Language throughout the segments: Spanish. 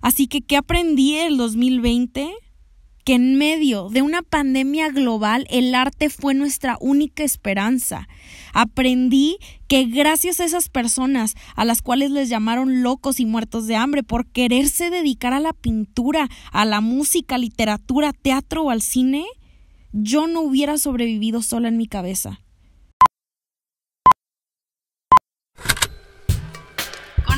Así que, ¿qué aprendí el 2020? que en medio de una pandemia global el arte fue nuestra única esperanza. Aprendí que gracias a esas personas a las cuales les llamaron locos y muertos de hambre por quererse dedicar a la pintura, a la música, literatura, teatro o al cine, yo no hubiera sobrevivido sola en mi cabeza.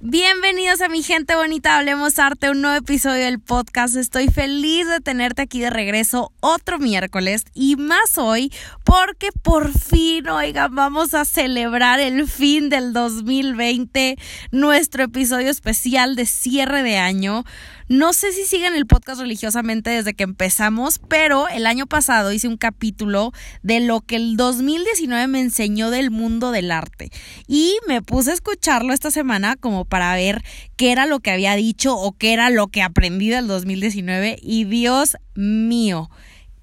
Bienvenidos a mi gente bonita, hablemos arte, un nuevo episodio del podcast. Estoy feliz de tenerte aquí de regreso otro miércoles y más hoy porque por fin, oigan, vamos a celebrar el fin del 2020, nuestro episodio especial de cierre de año. No sé si siguen el podcast religiosamente desde que empezamos, pero el año pasado hice un capítulo de lo que el 2019 me enseñó del mundo del arte. Y me puse a escucharlo esta semana como para ver qué era lo que había dicho o qué era lo que aprendí del 2019. Y Dios mío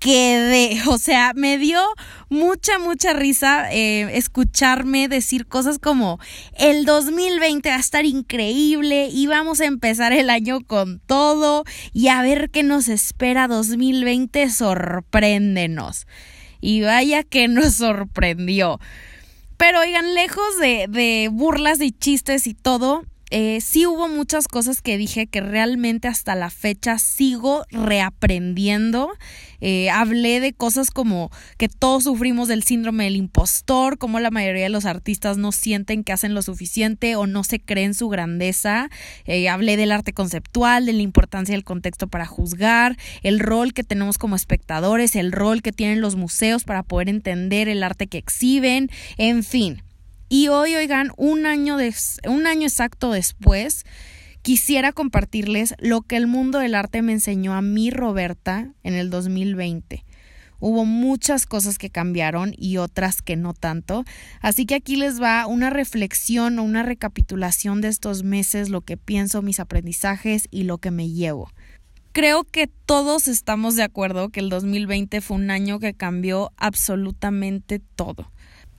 quedé, o sea, me dio mucha, mucha risa eh, escucharme decir cosas como el 2020 va a estar increíble y vamos a empezar el año con todo y a ver qué nos espera 2020, sorpréndenos. Y vaya que nos sorprendió. Pero oigan, lejos de, de burlas y chistes y todo, eh, sí hubo muchas cosas que dije que realmente hasta la fecha sigo reaprendiendo. Eh, hablé de cosas como que todos sufrimos del síndrome del impostor, como la mayoría de los artistas no sienten que hacen lo suficiente o no se creen su grandeza. Eh, hablé del arte conceptual, de la importancia del contexto para juzgar, el rol que tenemos como espectadores, el rol que tienen los museos para poder entender el arte que exhiben, en fin. Y hoy, oigan, un año, un año exacto después, quisiera compartirles lo que el mundo del arte me enseñó a mí, Roberta, en el 2020. Hubo muchas cosas que cambiaron y otras que no tanto. Así que aquí les va una reflexión o una recapitulación de estos meses, lo que pienso, mis aprendizajes y lo que me llevo. Creo que todos estamos de acuerdo que el 2020 fue un año que cambió absolutamente todo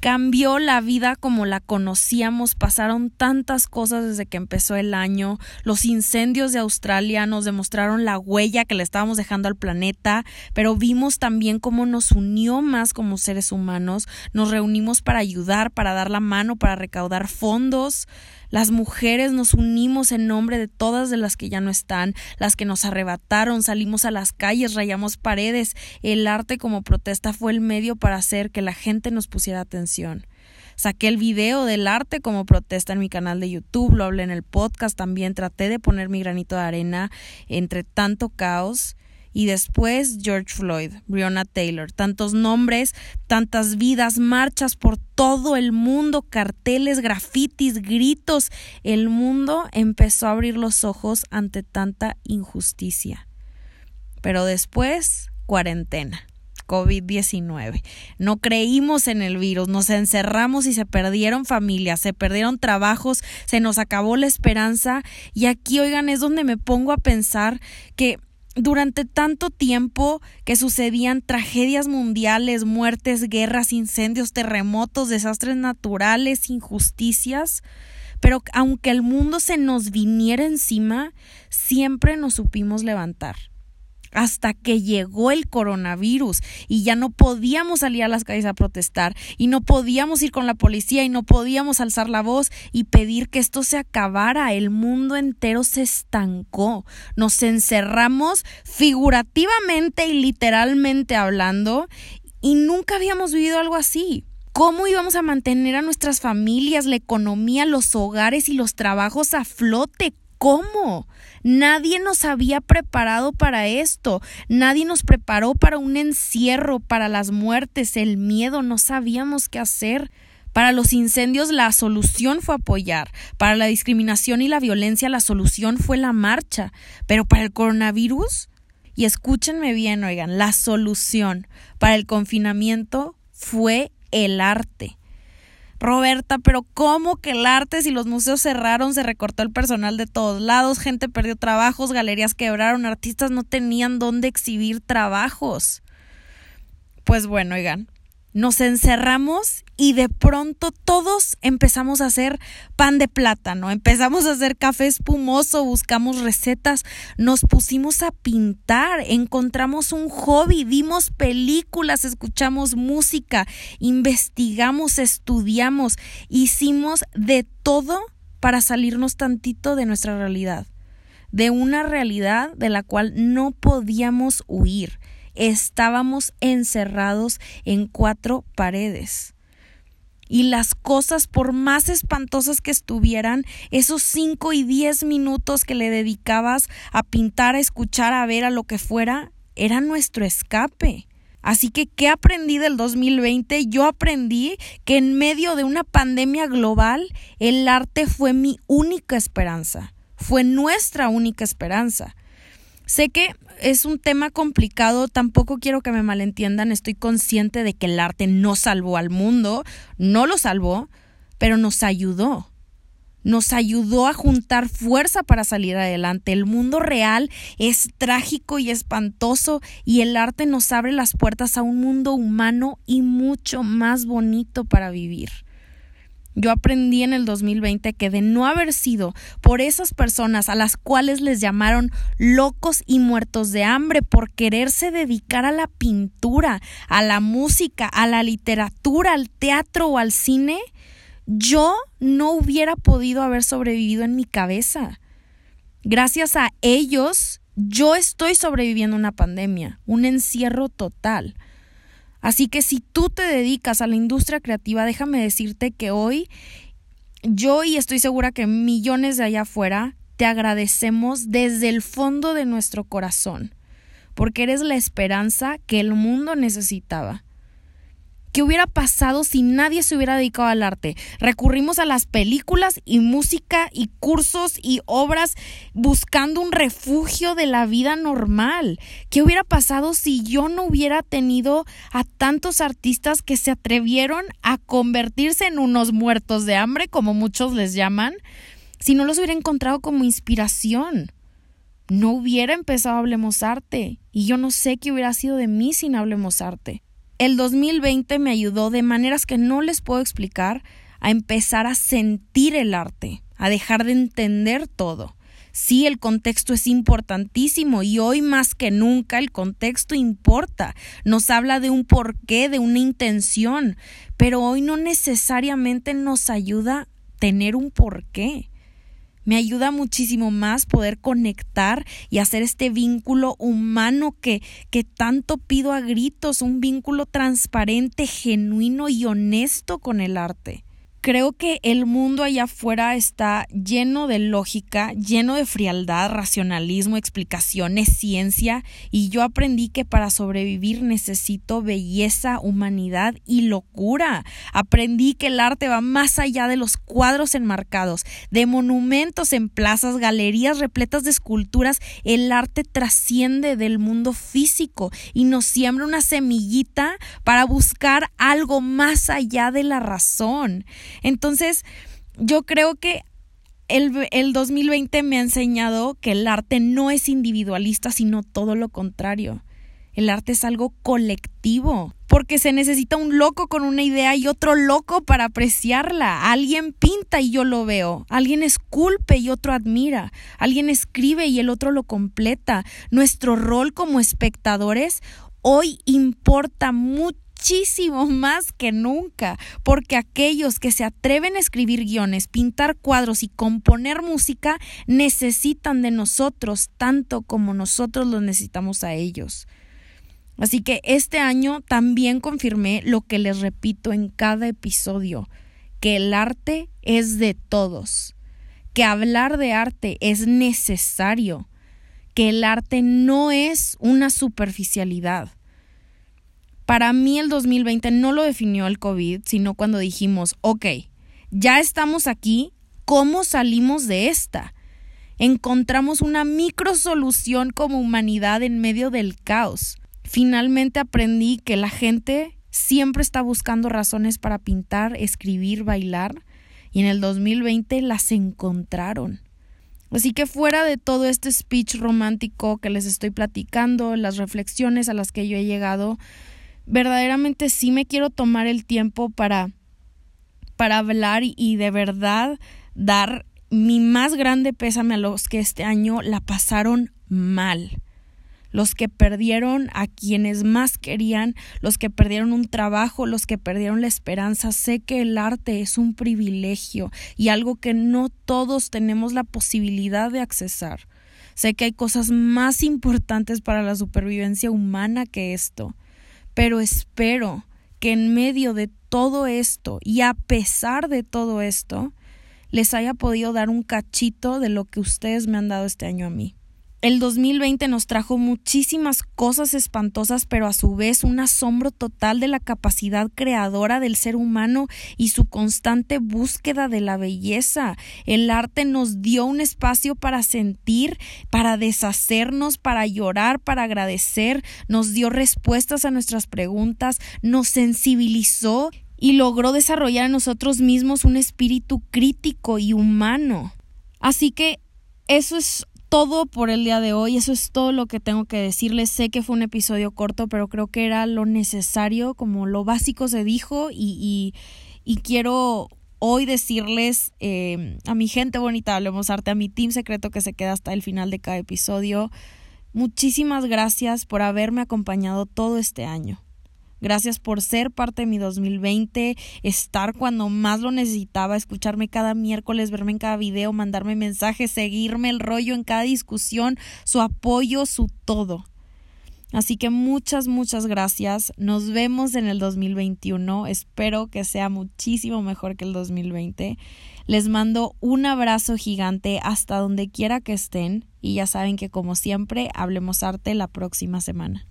cambió la vida como la conocíamos, pasaron tantas cosas desde que empezó el año, los incendios de Australia nos demostraron la huella que le estábamos dejando al planeta, pero vimos también cómo nos unió más como seres humanos, nos reunimos para ayudar, para dar la mano, para recaudar fondos, las mujeres nos unimos en nombre de todas de las que ya no están, las que nos arrebataron, salimos a las calles, rayamos paredes. El arte como protesta fue el medio para hacer que la gente nos pusiera atención. Saqué el video del arte como protesta en mi canal de YouTube, lo hablé en el podcast también, traté de poner mi granito de arena entre tanto caos y después George Floyd, Breonna Taylor, tantos nombres, tantas vidas, marchas por todo el mundo, carteles, grafitis, gritos. El mundo empezó a abrir los ojos ante tanta injusticia. Pero después, cuarentena. COVID-19. No creímos en el virus, nos encerramos y se perdieron familias, se perdieron trabajos, se nos acabó la esperanza y aquí, oigan, es donde me pongo a pensar que durante tanto tiempo que sucedían tragedias mundiales, muertes, guerras, incendios, terremotos, desastres naturales, injusticias, pero aunque el mundo se nos viniera encima, siempre nos supimos levantar hasta que llegó el coronavirus y ya no podíamos salir a las calles a protestar y no podíamos ir con la policía y no podíamos alzar la voz y pedir que esto se acabara. El mundo entero se estancó. Nos encerramos figurativamente y literalmente hablando y nunca habíamos vivido algo así. ¿Cómo íbamos a mantener a nuestras familias, la economía, los hogares y los trabajos a flote? ¿Cómo? Nadie nos había preparado para esto. Nadie nos preparó para un encierro, para las muertes, el miedo. No sabíamos qué hacer. Para los incendios la solución fue apoyar. Para la discriminación y la violencia la solución fue la marcha. Pero para el coronavirus, y escúchenme bien, oigan, la solución para el confinamiento fue el arte. Roberta, pero ¿cómo que el arte si los museos cerraron, se recortó el personal de todos lados, gente perdió trabajos, galerías quebraron, artistas no tenían dónde exhibir trabajos? Pues bueno, oigan, nos encerramos y de pronto todos empezamos a hacer pan de plátano, empezamos a hacer café espumoso, buscamos recetas, nos pusimos a pintar, encontramos un hobby, vimos películas, escuchamos música, investigamos, estudiamos, hicimos de todo para salirnos tantito de nuestra realidad, de una realidad de la cual no podíamos huir estábamos encerrados en cuatro paredes. Y las cosas, por más espantosas que estuvieran, esos cinco y diez minutos que le dedicabas a pintar, a escuchar, a ver, a lo que fuera, era nuestro escape. Así que, ¿qué aprendí del 2020? Yo aprendí que en medio de una pandemia global, el arte fue mi única esperanza, fue nuestra única esperanza. Sé que es un tema complicado, tampoco quiero que me malentiendan, estoy consciente de que el arte no salvó al mundo, no lo salvó, pero nos ayudó. Nos ayudó a juntar fuerza para salir adelante. El mundo real es trágico y espantoso y el arte nos abre las puertas a un mundo humano y mucho más bonito para vivir. Yo aprendí en el 2020 que de no haber sido por esas personas a las cuales les llamaron locos y muertos de hambre por quererse dedicar a la pintura, a la música, a la literatura, al teatro o al cine, yo no hubiera podido haber sobrevivido en mi cabeza. Gracias a ellos, yo estoy sobreviviendo una pandemia, un encierro total. Así que si tú te dedicas a la industria creativa, déjame decirte que hoy yo y estoy segura que millones de allá afuera te agradecemos desde el fondo de nuestro corazón, porque eres la esperanza que el mundo necesitaba. ¿Qué hubiera pasado si nadie se hubiera dedicado al arte? Recurrimos a las películas y música y cursos y obras buscando un refugio de la vida normal. ¿Qué hubiera pasado si yo no hubiera tenido a tantos artistas que se atrevieron a convertirse en unos muertos de hambre, como muchos les llaman, si no los hubiera encontrado como inspiración? No hubiera empezado Hablemos Arte y yo no sé qué hubiera sido de mí sin Hablemos Arte. El 2020 me ayudó de maneras que no les puedo explicar a empezar a sentir el arte, a dejar de entender todo. Sí, el contexto es importantísimo y hoy más que nunca el contexto importa. Nos habla de un porqué, de una intención, pero hoy no necesariamente nos ayuda a tener un porqué. Me ayuda muchísimo más poder conectar y hacer este vínculo humano que, que tanto pido a gritos, un vínculo transparente, genuino y honesto con el arte creo que el mundo allá afuera está lleno de lógica, lleno de frialdad, racionalismo, explicaciones, ciencia, y yo aprendí que para sobrevivir necesito belleza, humanidad y locura. Aprendí que el arte va más allá de los cuadros enmarcados, de monumentos en plazas, galerías repletas de esculturas. El arte trasciende del mundo físico y nos siembra una semillita para buscar algo más allá de la razón. Entonces, yo creo que el, el, 2020 me ha enseñado que el arte no es individualista, sino todo lo contrario. El arte es algo colectivo, porque se necesita un loco con una idea y otro loco para apreciarla. Alguien pinta y yo lo veo, alguien esculpe y otro admira, alguien escribe y el otro lo completa. Nuestro rol como espectadores hoy importa mucho muchísimo más que nunca, porque aquellos que se atreven a escribir guiones, pintar cuadros y componer música necesitan de nosotros tanto como nosotros los necesitamos a ellos. Así que este año también confirmé lo que les repito en cada episodio, que el arte es de todos, que hablar de arte es necesario, que el arte no es una superficialidad, para mí el 2020 no lo definió el COVID, sino cuando dijimos, ok, ya estamos aquí, ¿cómo salimos de esta? Encontramos una micro solución como humanidad en medio del caos. Finalmente aprendí que la gente siempre está buscando razones para pintar, escribir, bailar, y en el 2020 las encontraron. Así que fuera de todo este speech romántico que les estoy platicando, las reflexiones a las que yo he llegado, verdaderamente sí me quiero tomar el tiempo para para hablar y de verdad dar mi más grande pésame a los que este año la pasaron mal los que perdieron a quienes más querían, los que perdieron un trabajo, los que perdieron la esperanza. Sé que el arte es un privilegio y algo que no todos tenemos la posibilidad de accesar. Sé que hay cosas más importantes para la supervivencia humana que esto, pero espero que en medio de todo esto y a pesar de todo esto, les haya podido dar un cachito de lo que ustedes me han dado este año a mí. El 2020 nos trajo muchísimas cosas espantosas, pero a su vez un asombro total de la capacidad creadora del ser humano y su constante búsqueda de la belleza. El arte nos dio un espacio para sentir, para deshacernos, para llorar, para agradecer, nos dio respuestas a nuestras preguntas, nos sensibilizó y logró desarrollar en nosotros mismos un espíritu crítico y humano. Así que eso es todo por el día de hoy. Eso es todo lo que tengo que decirles. Sé que fue un episodio corto, pero creo que era lo necesario, como lo básico se dijo y, y, quiero hoy decirles eh, a mi gente bonita, hablemos arte, a mi team secreto que se queda hasta el final de cada episodio. Muchísimas gracias por haberme acompañado todo este año. Gracias por ser parte de mi 2020, estar cuando más lo necesitaba, escucharme cada miércoles, verme en cada video, mandarme mensajes, seguirme el rollo en cada discusión, su apoyo, su todo. Así que muchas, muchas gracias. Nos vemos en el 2021. Espero que sea muchísimo mejor que el 2020. Les mando un abrazo gigante hasta donde quiera que estén y ya saben que como siempre, hablemos arte la próxima semana.